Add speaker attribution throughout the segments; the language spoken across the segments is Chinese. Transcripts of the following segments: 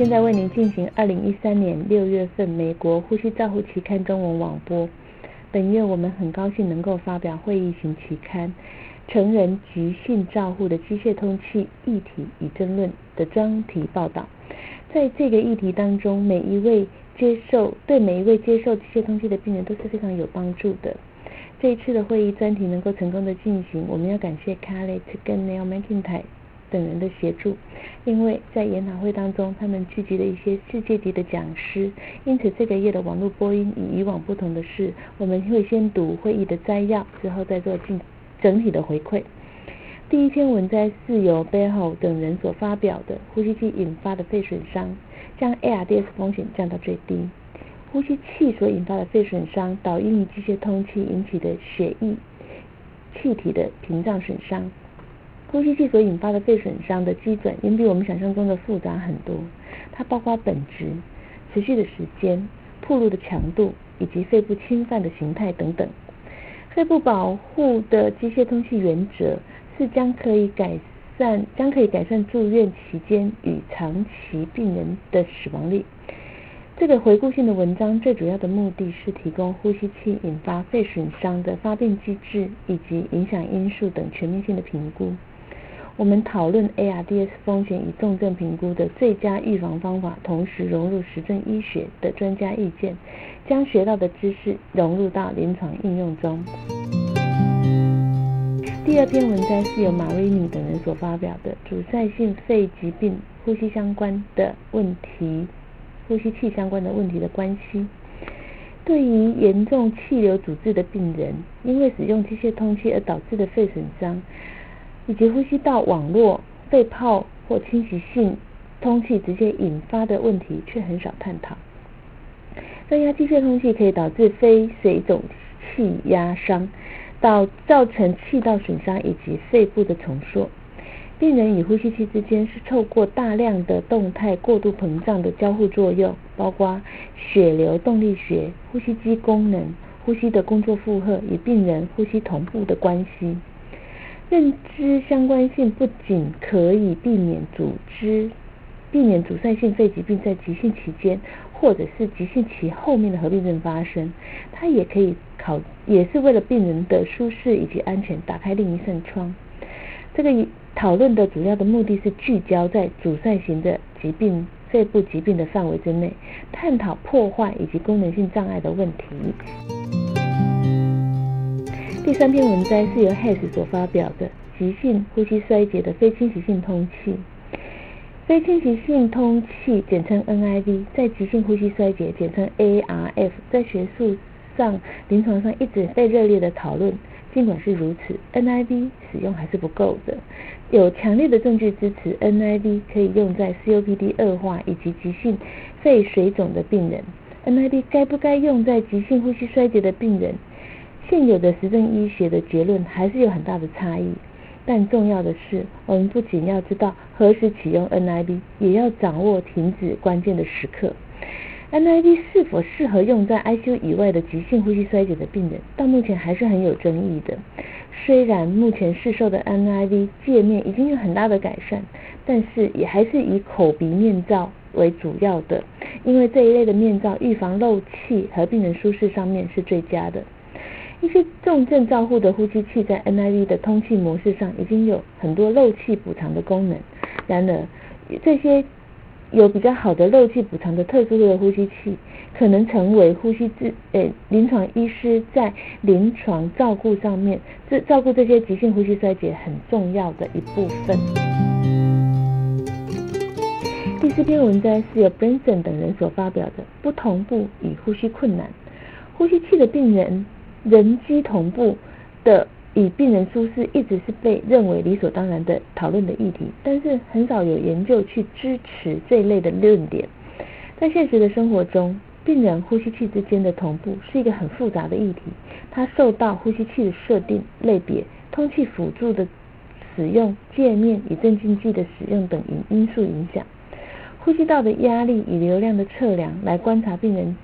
Speaker 1: 现在为您进行二零一三年六月份美国呼吸照护期刊中文网播。本月我们很高兴能够发表会议型期刊《成人急性照护的机械通气议题与争论》的专题报道。在这个议题当中，每一位接受对每一位接受机械通气的病人都是非常有帮助的。这一次的会议专题能够成功的进行，我们要感谢 c a r l e t 跟 Neil McIntyre 等人的协助，因为在研讨会当中，他们聚集了一些世界级的讲师，因此这个月的网络播音与以往不同的是，我们会先读会议的摘要，之后再做进整体的回馈。第一篇文摘是由 b e h o 等人所发表的，呼吸器引发的肺损伤，将 ARDS 风险降到最低。呼吸器所引发的肺损伤，导因于机械通气引起的血液气体的屏障损伤。呼吸器所引发的肺损伤的基准，远比我们想象中的复杂很多。它包括本质、持续的时间、暴露的强度以及肺部侵犯的形态等等。肺部保护的机械通气原则是将可以改善将可以改善住院期间与长期病人的死亡率。这个回顾性的文章最主要的目的是提供呼吸器引发肺损伤的发病机制以及影响因素等全面性的评估。我们讨论 ARDS 风险与重症评估的最佳预防方法，同时融入实证医学的专家意见，将学到的知识融入到临床应用中。第二篇文章是由马瑞尼等人所发表的阻塞性肺疾病呼吸相关的问题，呼吸器相关的问题的关系。对于严重气流阻滞的病人，因为使用机械通气而导致的肺损伤。以及呼吸道网络肺泡或侵袭性通气直接引发的问题却很少探讨。增压机械通气可以导致非水肿气压伤，导造成气道损伤以及肺部的重塑。病人与呼吸器之间是透过大量的动态过度膨胀的交互作用，包括血流动力学、呼吸机功能、呼吸的工作负荷与病人呼吸同步的关系。认知相关性不仅可以避免组织、避免阻塞性肺疾病在急性期间或者是急性期后面的合并症发生，它也可以考，也是为了病人的舒适以及安全打开另一扇窗。这个讨论的主要的目的是聚焦在阻塞型的疾病、肺部疾病的范围之内，探讨破坏以及功能性障碍的问题。第三篇文章是由 Hess 所发表的急性呼吸衰竭的非侵袭性通气。非侵袭性通气简称 NIV，在急性呼吸衰竭简称 ARF，在学术上、临床上一直被热烈的讨论。尽管是如此，NIV 使用还是不够的。有强烈的证据支持 NIV 可以用在 COPD 恶化以及急性肺水肿的病人。NIV 该不该用在急性呼吸衰竭的病人？现有的实证医学的结论还是有很大的差异，但重要的是，我们不仅要知道何时启用 NIV，也要掌握停止关键的时刻。NIV 是否适合用在 ICU 以外的急性呼吸衰竭的病人，到目前还是很有争议的。虽然目前市售的 NIV 界面已经有很大的改善，但是也还是以口鼻面罩为主要的，因为这一类的面罩预防漏气和病人舒适上面是最佳的。一些重症照护的呼吸器在 NIV 的通气模式上已经有很多漏气补偿的功能。然而，这些有比较好的漏气补偿的特殊的呼吸器，可能成为呼吸治诶临床医师在临床照顾上面，这照顾这些急性呼吸衰竭很重要的一部分。第四篇文章是由 Branson 等人所发表的不同步与呼吸困难呼吸器的病人。人机同步的与病人舒适，一直是被认为理所当然的讨论的议题，但是很少有研究去支持这一类的论点。在现实的生活中，病人呼吸器之间的同步是一个很复杂的议题，它受到呼吸器的设定、类别、通气辅助的使用界面与镇静剂的使用等因因素影响。呼吸道的压力与流量的测量，来观察病人。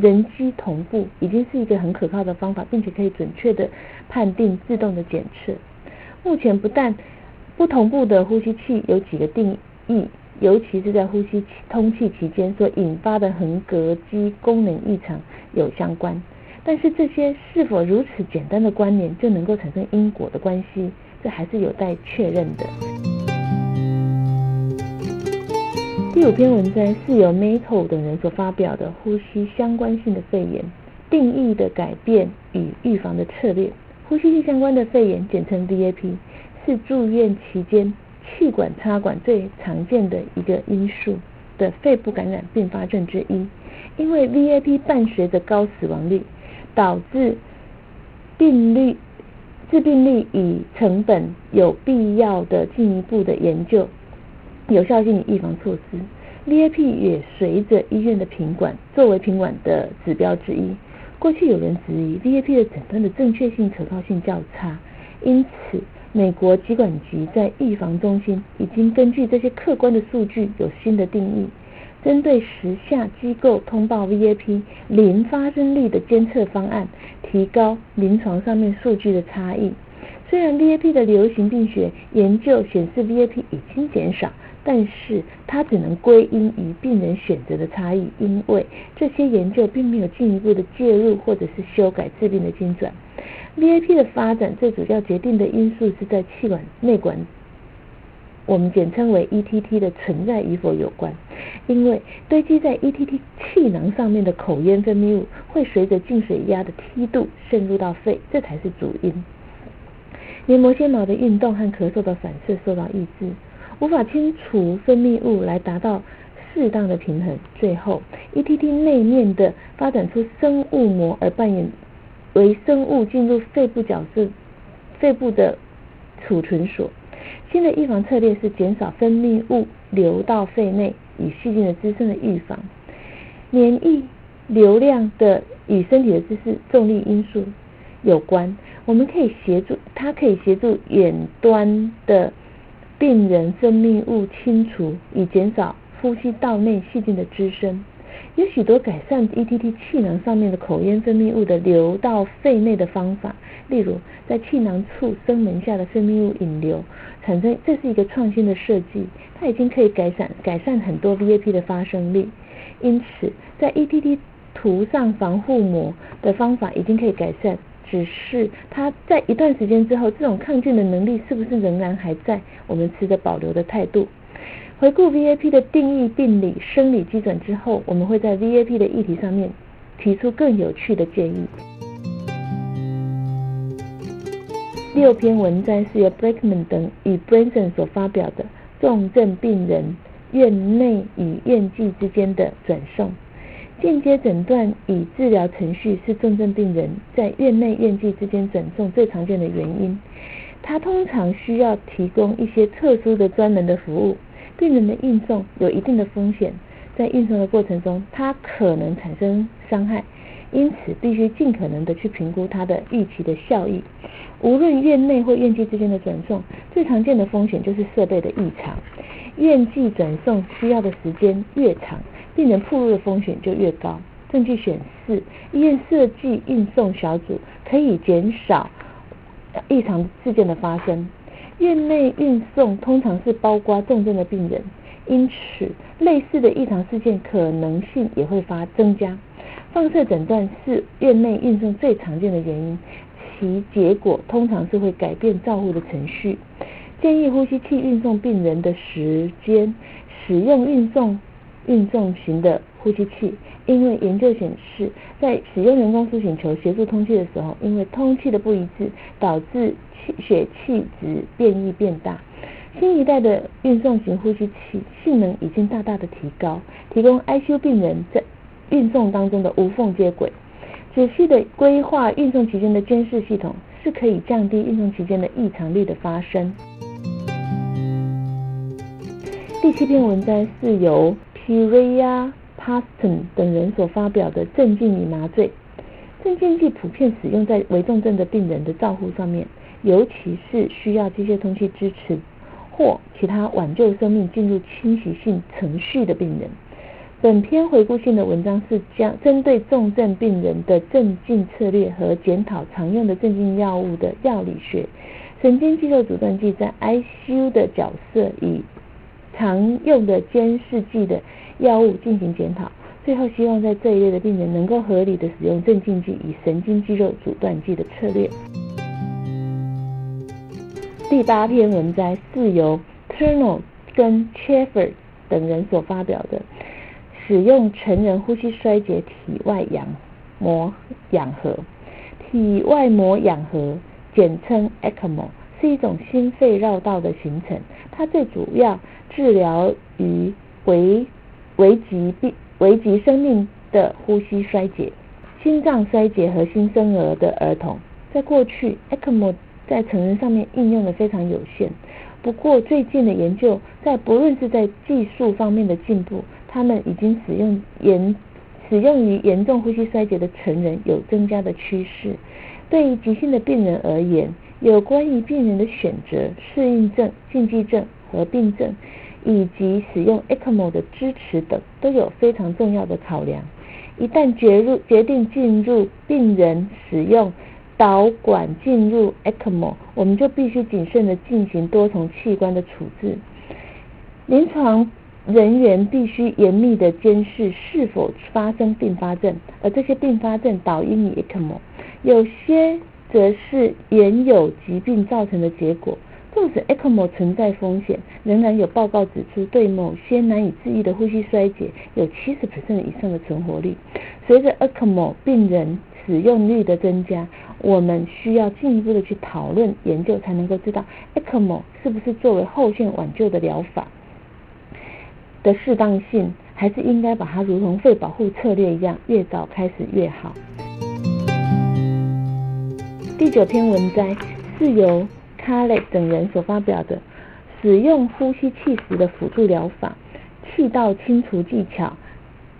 Speaker 1: 人机同步已经是一个很可靠的方法，并且可以准确的判定自动的检测。目前不但不同步的呼吸器有几个定义，尤其是在呼吸通气期间所引发的横膈肌功能异常有相关。但是这些是否如此简单的关联就能够产生因果的关系，这还是有待确认的。第五篇文章是由 Mato 等人所发表的呼吸相关性的肺炎定义的改变与预防的策略。呼吸性相关的肺炎，简称 VAP，是住院期间气管插管最常见的一个因素的肺部感染并发症之一。因为 VAP 伴随着高死亡率，导致病率致病率与成本有必要的进一步的研究。有效性预防措施，VIP 也随着医院的品管作为品管的指标之一。过去有人质疑 VIP 的诊断的正确性、可靠性较差，因此美国疾管局在预防中心已经根据这些客观的数据有新的定义，针对时下机构通报 VIP 零发生率的监测方案，提高临床上面数据的差异。虽然 VAP 的流行病学研究显示 VAP 已经减少。但是它只能归因于病人选择的差异，因为这些研究并没有进一步的介入或者是修改治病的精准。VIP 的发展最主要决定的因素是在气管内管，我们简称为 ETT 的存在与否有关。因为堆积在 ETT 气囊上面的口咽分泌物会随着进水压的梯度渗入到肺，这才是主因。黏膜纤毛的运动和咳嗽的反射受到抑制。无法清除分泌物来达到适当的平衡，最后 ETT 内面的发展出生物膜而扮演为生物进入肺部角色，肺部的储存所。新的预防策略是减少分泌物流到肺内，以细菌的滋生的预防。免疫流量的与身体的姿势、重力因素有关，我们可以协助它可以协助远端的。病人分泌物清除，以减少呼吸道内细菌的滋生。有许多改善 ETT 气囊上面的口咽分泌物的流到肺内的方法，例如在气囊处声门下的分泌物引流，产生这是一个创新的设计，它已经可以改善改善很多 VAP 的发生率。因此，在 ETT 涂上防护膜的方法已经可以改善。只是它在一段时间之后，这种抗菌的能力是不是仍然还在？我们持着保留的态度。回顾 VAP 的定义、病理、生理基准之后，我们会在 VAP 的议题上面提出更有趣的建议。六篇文章是由 Blackman 等与 Branson 所发表的重症病人院内与院际之间的转送。间接诊断与治疗程序是重症病人在院内院际之间转送最常见的原因。它通常需要提供一些特殊的专门的服务。病人的运送有一定的风险，在运送的过程中，它可能产生伤害，因此必须尽可能的去评估它的预期的效益。无论院内或院际之间的转送，最常见的风险就是设备的异常。院际转送需要的时间越长。病人暴露的风险就越高。证据显示，医院设计运送小组可以减少异常事件的发生。院内运送通常是包括重症的病人，因此类似的异常事件可能性也会发增加。放射诊断是院内运送最常见的原因，其结果通常是会改变照护的程序。建议呼吸器运送病人的时间，使用运送。运送型的呼吸器，因为研究显示，在使用人工输请球协助通气的时候，因为通气的不一致，导致气血气值变异变大。新一代的运送型呼吸器性能已经大大的提高，提供 ICU 病人在运送当中的无缝接轨。仔细的规划运送期间的监视系统，是可以降低运送期间的异常率的发生。第七篇文章是由。Piria Paston 等人所发表的镇静与麻醉，镇静剂普遍使用在危重症的病人的照护上面，尤其是需要机械通气支持或其他挽救生命进入侵袭性程序的病人。本篇回顾性的文章是将针对重症病人的镇静策略和检讨常用的镇静药物的药理学、神经肌肉阻断剂在 ICU 的角色与。常用的监视剂的药物进行检讨。最后，希望在这一类的病人能够合理的使用镇静剂与神经肌肉阻断剂的策略。第八篇文摘是由 Turner 跟 c h e f f e r 等人所发表的，使用成人呼吸衰竭体外氧膜氧合。体外膜氧合简称 ECMO，是一种心肺绕道的形成，它最主要治疗于危危及病。危及生命的呼吸衰竭、心脏衰竭和新生儿的儿童，在过去，ECMO 在成人上面应用的非常有限。不过，最近的研究在不论是在技术方面的进步，他们已经使用严使用于严重呼吸衰竭的成人有增加的趋势。对于急性的病人而言，有关于病人的选择、适应症、禁忌症和病症。以及使用 ECMO 的支持等都有非常重要的考量。一旦决入决定进入病人使用导管进入 ECMO，我们就必须谨慎的进行多重器官的处置。临床人员必须严密的监视是否发生并发症，而这些并发症导因于 ECMO，有些则是原有疾病造成的结果。纵使 ECMO 存在风险，仍然有报告指出，对某些难以治愈的呼吸衰竭有七十以上的存活率。随着 ECMO 病人使用率的增加，我们需要进一步的去讨论研究，才能够知道 ECMO 是不是作为后线挽救的疗法的适当性，还是应该把它如同肺保护策略一样，越早开始越好。第九篇文摘是由。卡雷等人所发表的使用呼吸器时的辅助疗法、气道清除技巧、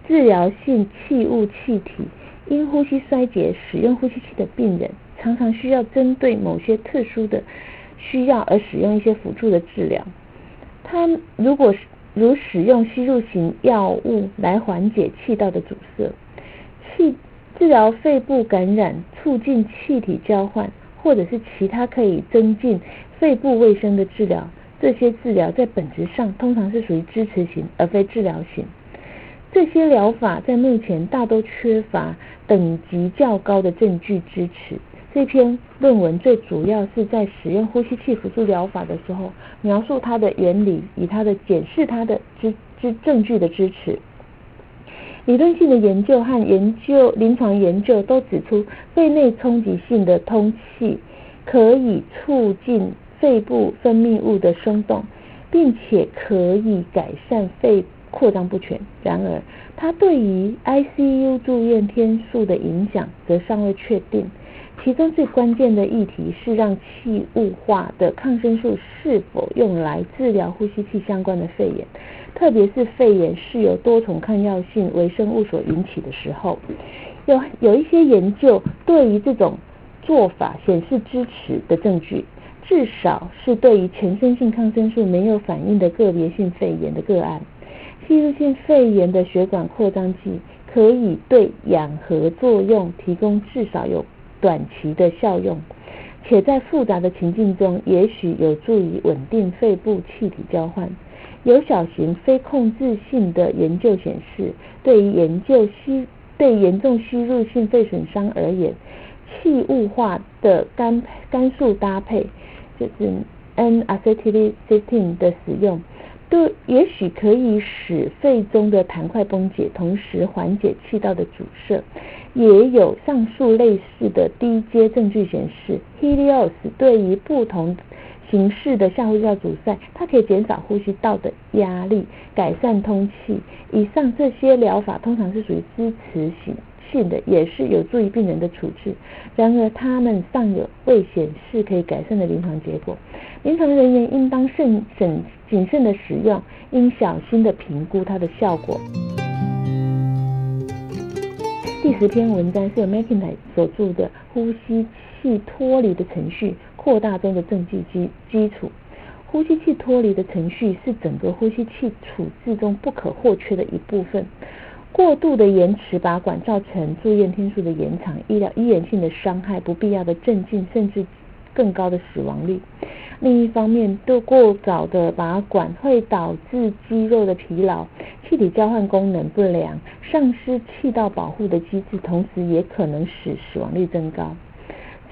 Speaker 1: 治疗性气雾气体，因呼吸衰竭使用呼吸器的病人，常常需要针对某些特殊的需要而使用一些辅助的治疗。他如果如使用吸入型药物来缓解气道的阻塞，气治疗肺部感染，促进气体交换。或者是其他可以增进肺部卫生的治疗，这些治疗在本质上通常是属于支持型而非治疗型。这些疗法在目前大都缺乏等级较高的证据支持。这篇论文最主要是在使用呼吸器辅助疗法的时候，描述它的原理，以它的检视它的支支证据的支持。理论性的研究和研究临床研究都指出，肺内冲击性的通气可以促进肺部分泌物的松动，并且可以改善肺扩张不全。然而，它对于 ICU 住院天数的影响则尚未确定。其中最关键的议题是让气雾化的抗生素是否用来治疗呼吸器相关的肺炎。特别是肺炎是由多重抗药性微生物所引起的时候，有有一些研究对于这种做法显示支持的证据，至少是对于全身性抗生素没有反应的个别性肺炎的个案，吸入性肺炎的血管扩张剂可以对氧合作用提供至少有短期的效用，且在复杂的情境中，也许有助于稳定肺部气体交换。有小型非控制性的研究显示，对于研究吸对严重吸入性肺损伤而言，气雾化的肝肝素搭配就是 N-acetylcysteine 的使用，对也许可以使肺中的痰块崩解，同时缓解气道的阻塞。也有上述类似的低阶证据显示，Helios 对于不同形式的下呼吸道阻塞，它可以减少呼吸道的压力，改善通气。以上这些疗法通常是属于支持性性的，也是有助于病人的处置。然而，它们尚有未显示可以改善的临床结果。临床人员应当慎审谨慎的使用，应小心的评估它的效果。第十篇文章是由 McIntyre 所著的《呼吸器脱离的程序》。扩大中的证据基基础，呼吸器脱离的程序是整个呼吸器处置中不可或缺的一部分。过度的延迟拔管造成住院天数的延长、医疗医源性的伤害、不必要的镇静，甚至更高的死亡率。另一方面，对过早的拔管会导致肌肉的疲劳、气体交换功能不良、丧失气道保护的机制，同时也可能使死亡率增高。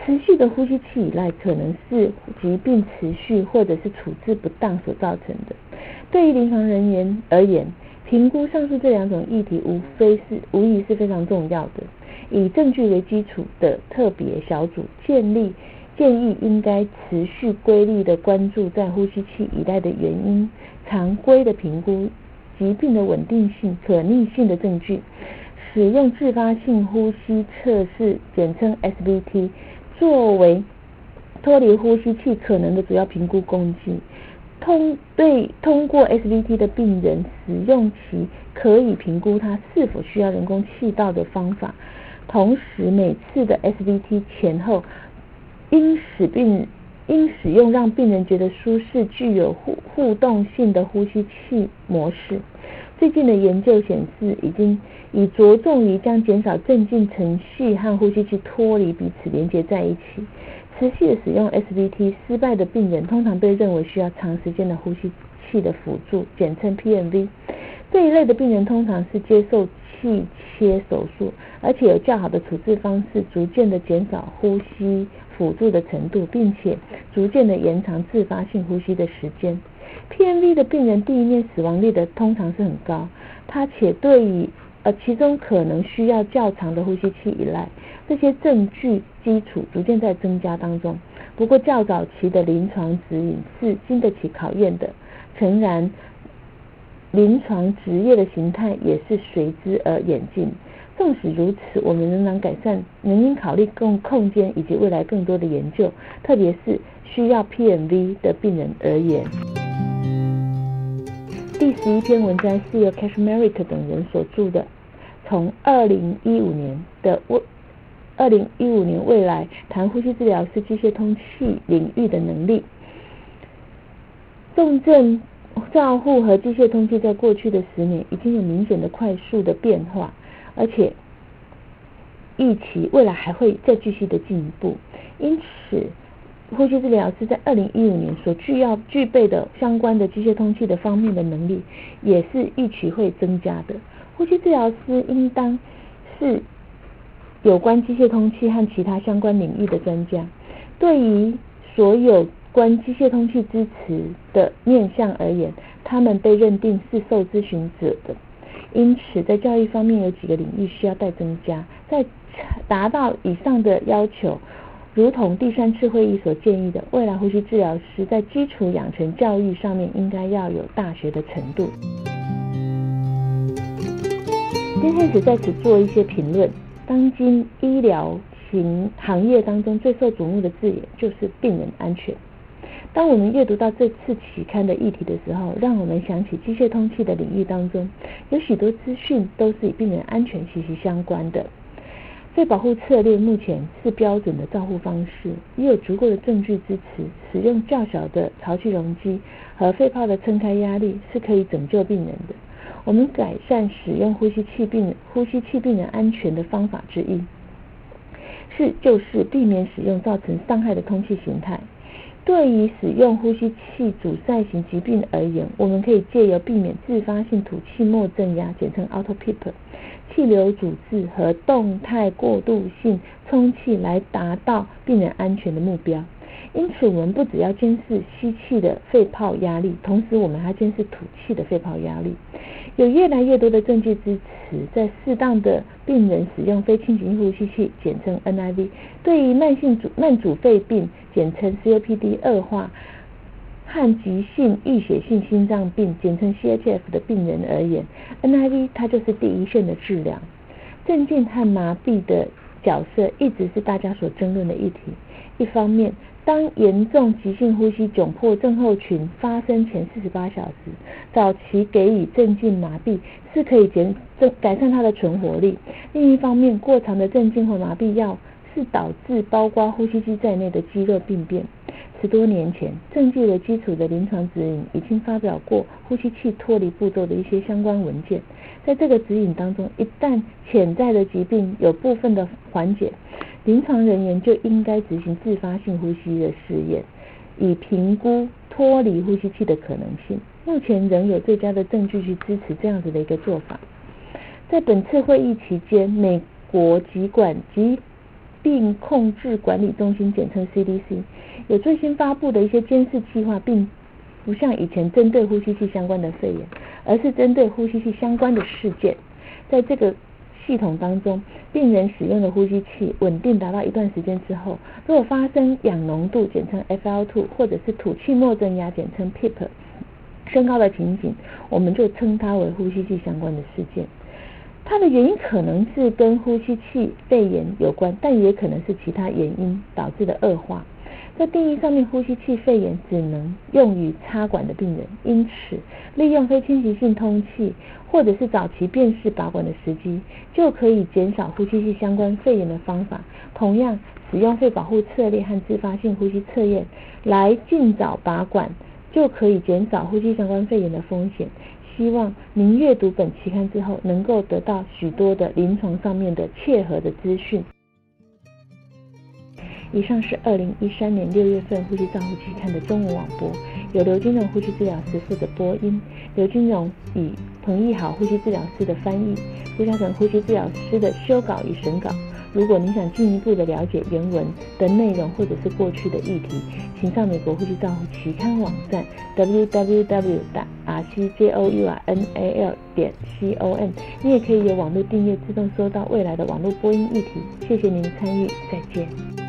Speaker 1: 持续的呼吸器依赖可能是疾病持续或者是处置不当所造成的。对于临床人员而言，评估上述这两种议题，无非是无疑是非常重要的。以证据为基础的特别小组建立。建议应该持续规律的关注在呼吸器依赖的原因，常规的评估疾病的稳定性、可逆性的证据，使用自发性呼吸测试（简称 SBT） 作为脱离呼吸器可能的主要评估工具。通对通过 SVT 的病人使用其可以评估他是否需要人工气道的方法，同时每次的 SVT 前后。应使病应使用让病人觉得舒适、具有互互动性的呼吸器模式。最近的研究显示，已经已着重于将减少镇静程序和呼吸器脱离彼此连接在一起。持续使用 SVT 失败的病人，通常被认为需要长时间的呼吸器的辅助，简称 PMV。这一类的病人通常是接受气切手术，而且有较好的处置方式，逐渐的减少呼吸。辅助的程度，并且逐渐的延长自发性呼吸的时间。PMV 的病人第一面死亡率的通常是很高，它且对于呃其中可能需要较长的呼吸器依赖，这些证据基础逐渐在增加当中。不过较早期的临床指引是经得起考验的，诚然，临床职业的形态也是随之而演进。纵使如此，我们仍然改善，仍应考虑更空间以及未来更多的研究，特别是需要 PMV 的病人而言。第十一篇文章是由 Cashmerick 等人所著的，从二零一五年的未二零一五年未来谈呼吸治疗师机械通气领域的能力。重症照护和机械通气在过去的十年已经有明显的快速的变化。而且预期未来还会再继续的进一步，因此呼吸治疗师在二零一五年所具要具备的相关的机械通气的方面的能力，也是预期会增加的。呼吸治疗师应当是有关机械通气和其他相关领域的专家，对于所有关机械通气支持的面向而言，他们被认定是受咨询者的。因此，在教育方面有几个领域需要待增加。在达到以上的要求，如同第三次会议所建议的，未来呼吸治疗师在基础养成教育上面应该要有大学的程度。今天只在此做一些评论。当今医疗行行业当中最受瞩目的字眼就是病人安全。当我们阅读到这次期刊的议题的时候，让我们想起机械通气的领域当中，有许多资讯都是与病人安全息息相关的。肺保护策略目前是标准的照护方式，也有足够的证据支持，使用较小的潮气容积和肺泡的撑开压力是可以拯救病人的。我们改善使用呼吸器病呼吸器病人安全的方法之一，是就是避免使用造成伤害的通气形态。对于使用呼吸器阻塞型疾病而言，我们可以借由避免自发性吐气末正压（简称 auto PEEP）、气流阻滞和动态过渡性充气来达到病人安全的目标。因此，我们不只要监视吸气的肺泡压力，同时我们还监视吐气的肺泡压力。有越来越多的证据支持，在适当的病人使用非侵袭呼吸器（简称 NIV），对于慢性阻慢阻肺病（简称 COPD） 恶化和急性溢血性心脏病（简称 CHF） 的病人而言，NIV 它就是第一线的治疗。镇静和麻痹的角色一直是大家所争论的议题。一方面，当严重急性呼吸窘迫症候群发生前四十八小时，早期给予镇静麻痹是可以减改善它的存活率。另一方面，过长的镇静或麻痹药是导致包括呼吸机在内的肌肉病变。十多年前，证据为基础的临床指引已经发表过呼吸器脱离步骤的一些相关文件。在这个指引当中，一旦潜在的疾病有部分的缓解，临床人员就应该执行自发性呼吸的试验，以评估脱离呼吸器的可能性。目前仍有最佳的证据去支持这样子的一个做法。在本次会议期间，美国疾管疾病控制管理中心（简称 CDC） 有最新发布的一些监视计划，并不像以前针对呼吸器相关的肺炎，而是针对呼吸器相关的事件。在这个系统当中，病人使用的呼吸器稳定达到一段时间之后，如果发生氧浓度（简称 FL2） 或者是吐气末增压（简称 PEEP） 升高的情景，我们就称它为呼吸器相关的事件。它的原因可能是跟呼吸器肺炎有关，但也可能是其他原因导致的恶化。在定义上面，呼吸器肺炎只能用于插管的病人，因此利用非侵袭性通气或者是早期辨识拔管的时机，就可以减少呼吸器相关肺炎的方法。同样，使用肺保护策略和自发性呼吸测验来尽早拔管，就可以减少呼吸相关肺炎的风险。希望您阅读本期刊之后，能够得到许多的临床上面的切合的资讯。以上是二零一三年六月份《呼吸照护期刊》的中文网播，由刘金荣呼吸治疗师负责播音，刘金荣以彭义豪呼吸治疗师的翻译，郭嘉成呼吸治疗师的修稿与审稿。如果您想进一步的了解原文的内容或者是过去的议题，请上美国呼吸照护期刊网站 www.rcjournal 点 com。你也可以有网络订阅，自动收到未来的网络播音议题。谢谢您的参与，再见。